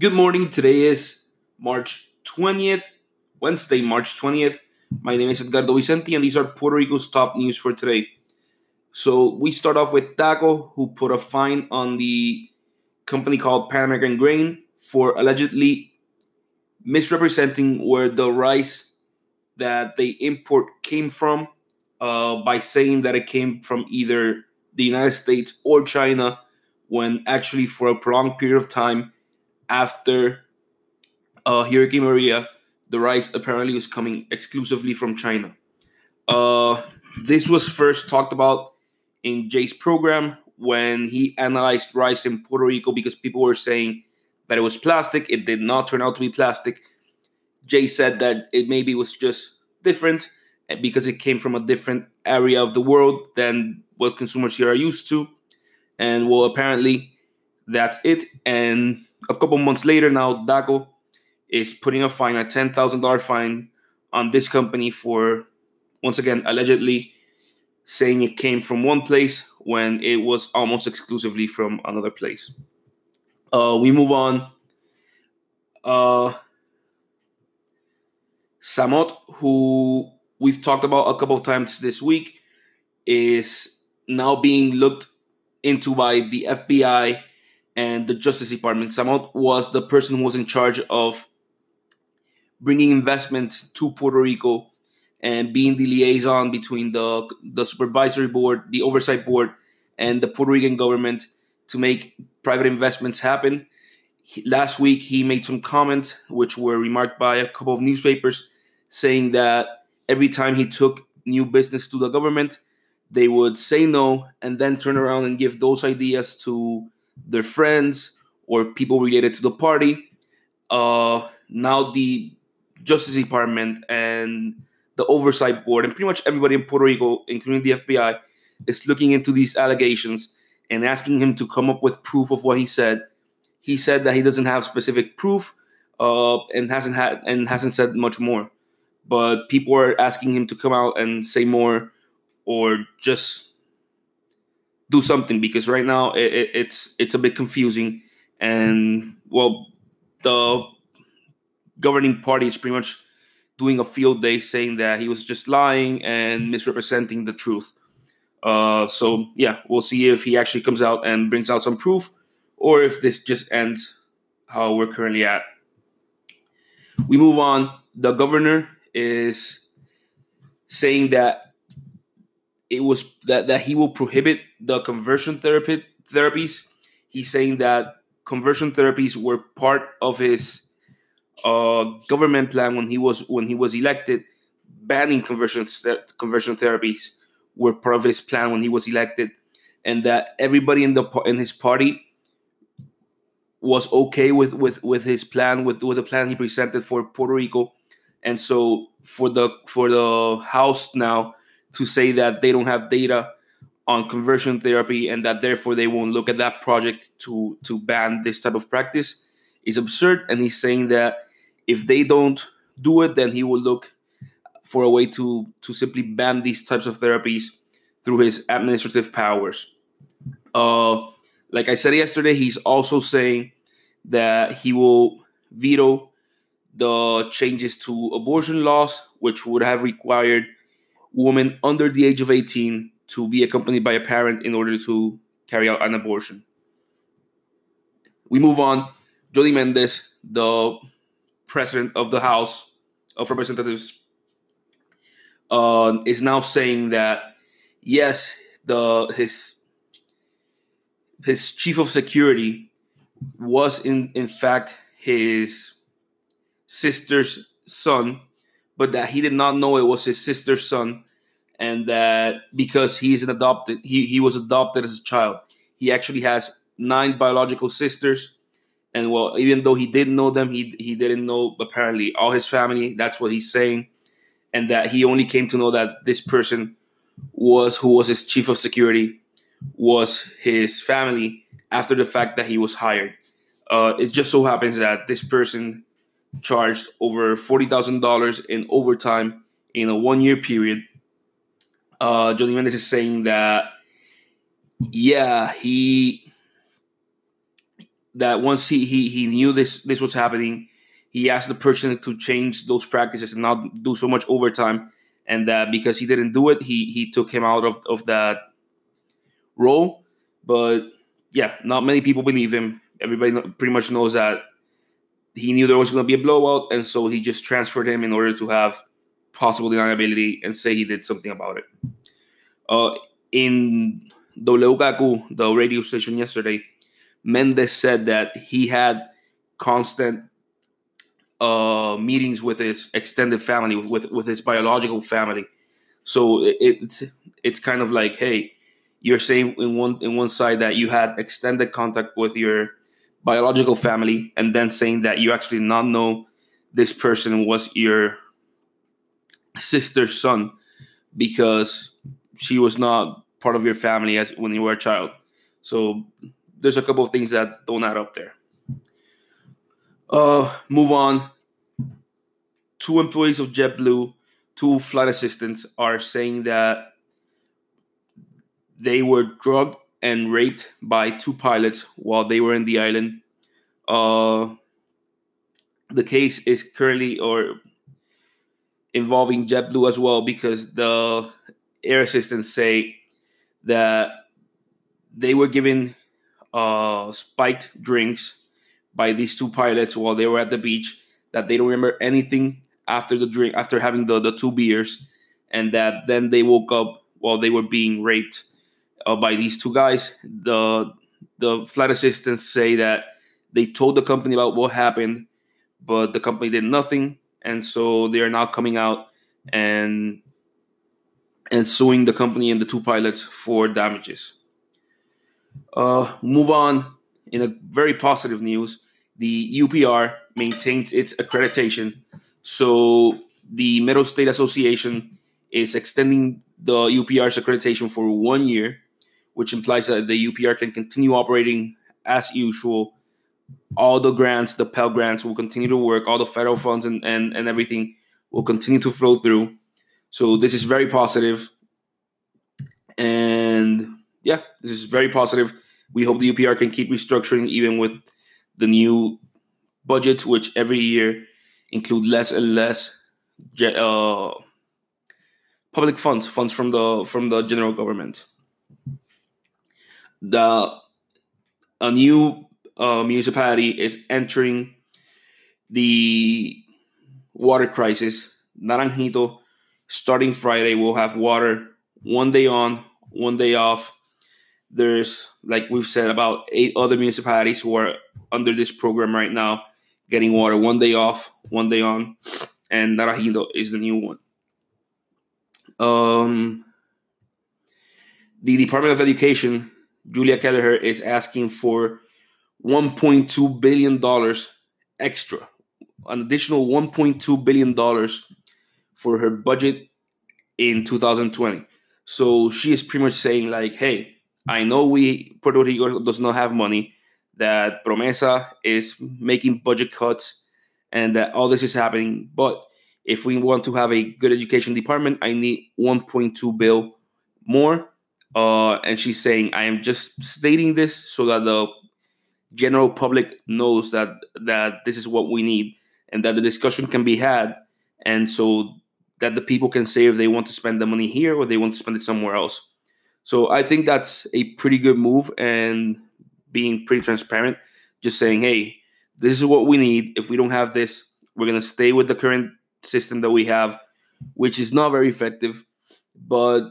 Good morning. Today is March 20th, Wednesday, March 20th. My name is Edgardo Vicente, and these are Puerto Rico's top news for today. So we start off with Daco, who put a fine on the company called Pan American Grain for allegedly misrepresenting where the rice that they import came from uh, by saying that it came from either the United States or China, when actually, for a prolonged period of time after uh, Hurricane Maria, the rice apparently was coming exclusively from China. Uh, this was first talked about in Jay's program when he analyzed rice in Puerto Rico because people were saying that it was plastic. It did not turn out to be plastic. Jay said that it maybe was just different eh, because it came from a different area of the world than what consumers here are used to. And well, apparently that's it. And a couple months later, now Daco is putting a fine, a $10,000 fine on this company for, once again, allegedly saying it came from one place when it was almost exclusively from another place. Uh, we move on. Uh, Samot, who we've talked about a couple of times this week, is now being looked into by the FBI and the Justice Department. Samot was the person who was in charge of bringing investment to Puerto Rico and being the liaison between the the supervisory board, the oversight board, and the Puerto Rican government to make private investments happen. He, last week, he made some comments which were remarked by a couple of newspapers, saying that every time he took new business to the government, they would say no and then turn around and give those ideas to their friends or people related to the party. Uh, now the Justice Department and the oversight board and pretty much everybody in Puerto Rico, including the FBI, is looking into these allegations and asking him to come up with proof of what he said. He said that he doesn't have specific proof uh, and hasn't had and hasn't said much more. But people are asking him to come out and say more or just do something because right now it, it, it's it's a bit confusing and well the governing party is pretty much doing a field day saying that he was just lying and misrepresenting the truth. Uh, so yeah, we'll see if he actually comes out and brings out some proof, or if this just ends how we're currently at. We move on. The governor is saying that it was that, that he will prohibit the conversion therapy therapies. He's saying that conversion therapies were part of his uh, government plan when he was when he was elected, banning conversion conversion therapies were part of his plan when he was elected, and that everybody in the in his party was okay with with with his plan with with the plan he presented for Puerto Rico, and so for the for the House now to say that they don't have data on conversion therapy and that therefore they won't look at that project to to ban this type of practice is absurd and he's saying that if they don't do it, then he will look for a way to to simply ban these types of therapies through his administrative powers. Uh, like I said yesterday, he's also saying that he will veto the changes to abortion laws, which would have required women under the age of 18 to be accompanied by a parent in order to carry out an abortion. We move on. Johnny Mendez, the president of the House of Representatives, uh, is now saying that yes, the his his chief of security was in in fact his sister's son, but that he did not know it was his sister's son, and that because he's an adopted, he he was adopted as a child. He actually has nine biological sisters and well, even though he didn't know them, he he didn't know apparently all his family. That's what he's saying, and that he only came to know that this person was who was his chief of security was his family after the fact that he was hired. Uh, it just so happens that this person charged over forty thousand dollars in overtime in a one year period. Uh, Johnny Mendez is saying that, yeah, he that once he, he he knew this this was happening, he asked the person to change those practices and not do so much overtime. And that because he didn't do it, he he took him out of, of that role. But yeah, not many people believe him. Everybody pretty much knows that he knew there was going to be a blowout, and so he just transferred him in order to have possible deniability and say he did something about it. Uh, in WKAQ, the radio station yesterday, Mendez said that he had constant uh, meetings with his extended family, with with his biological family. So it, it's it's kind of like, hey, you're saying in one in one side that you had extended contact with your biological family, and then saying that you actually not know this person was your sister's son because she was not part of your family as when you were a child. So there's a couple of things that don't add up there. Uh, move on. Two employees of JetBlue, two flight assistants, are saying that they were drugged and raped by two pilots while they were in the island. Uh, the case is currently or involving JetBlue as well because the air assistants say that they were given uh, spiked drinks by these two pilots while they were at the beach. That they don't remember anything after the drink, after having the, the two beers, and that then they woke up while they were being raped uh, by these two guys. The the flight assistants say that they told the company about what happened, but the company did nothing, and so they are now coming out and and suing the company and the two pilots for damages. Uh, move on. In a very positive news, the UPR maintains its accreditation. So the Middle State Association is extending the UPR's accreditation for one year, which implies that the UPR can continue operating as usual. All the grants, the Pell grants, will continue to work. All the federal funds and, and, and everything will continue to flow through. So this is very positive. And yeah, this is very positive. We hope the UPR can keep restructuring even with the new budgets, which every year include less and less uh, public funds, funds from the from the general government. The a new uh, municipality is entering the water crisis. Naranjito, starting Friday, will have water one day on, one day off. There's, like we've said, about eight other municipalities who are under this program right now, getting water one day off, one day on, and Naranjito is the new one. Um, the Department of Education, Julia Kelleher, is asking for $1.2 billion extra, an additional $1.2 billion for her budget in 2020. So she is pretty much saying like, hey, I know we Puerto Rico does not have money, that Promesa is making budget cuts, and that all this is happening. But if we want to have a good education department, I need 1.2 bill more. Uh, and she's saying, I am just stating this so that the general public knows that that this is what we need, and that the discussion can be had, and so that the people can say if they want to spend the money here or they want to spend it somewhere else. So I think that's a pretty good move and being pretty transparent, just saying, hey, this is what we need. If we don't have this, we're going to stay with the current system that we have, which is not very effective. But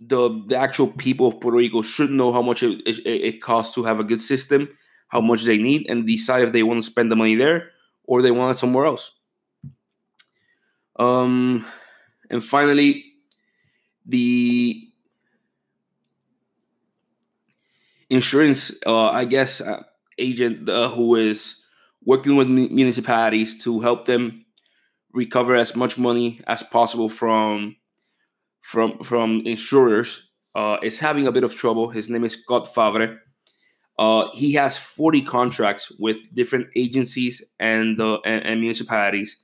the, the actual people of Puerto Rico should know how much it, it, it costs to have a good system, how much they need, and decide if they want to spend the money there or they want it somewhere else. Um, and finally, the insurance, uh, I guess, uh, agent uh, who is working with municipalities to help them recover as much money as possible from from from insurers uh, is having a bit of trouble. His name is Scott Favre. Uh, he has 40 contracts with different agencies and, uh, and, and municipalities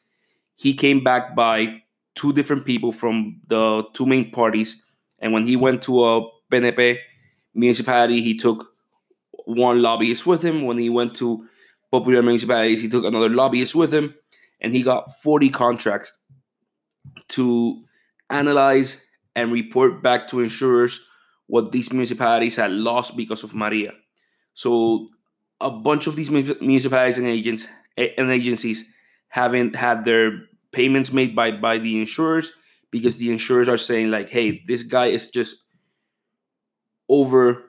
he came back by two different people from the two main parties. And when he went to a PNP municipality, he took one lobbyist with him. When he went to Popular Municipalities, he took another lobbyist with him, and he got 40 contracts to analyze and report back to insurers what these municipalities had lost because of Maria. So a bunch of these municipalities and agents and agencies haven't had their payments made by by the insurers because the insurers are saying like, hey, this guy is just over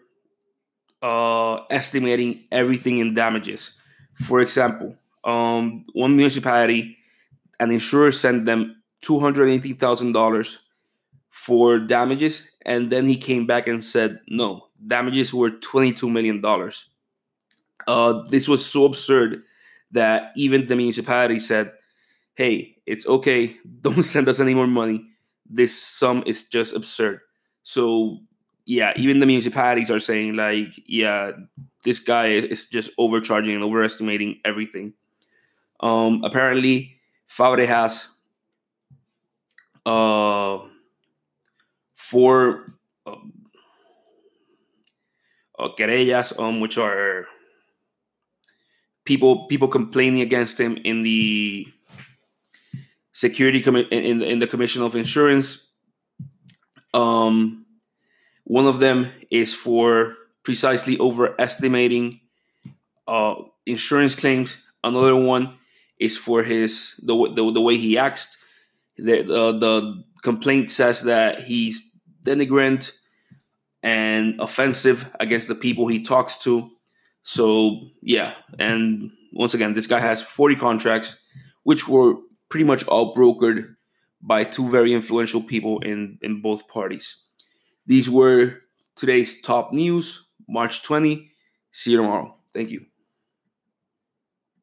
uh, estimating everything in damages. For example, um, one municipality, an insurer sent them two hundred eighty thousand dollars for damages, and then he came back and said, no, damages were twenty two million dollars. Uh, this was so absurd that even the municipality said, hey, it's okay, don't send us any more money. This sum is just absurd. So yeah, even the municipalities are saying like, yeah, this guy is just overcharging and overestimating everything. Um, apparently, Fabre has uh, four uh, uh, querellas, um, which are people people complaining against him in the security commi- in, in the commission of insurance. Um one of them is for precisely overestimating uh insurance claims. Another one is for his the, the, the way he acts. The, the the complaint says that he's denigrant and offensive against the people he talks to so yeah, and once again, this guy has 40 contracts, which were pretty much all brokered by two very influential people in in both parties. These were today's top news, March 20. See you tomorrow. Thank you.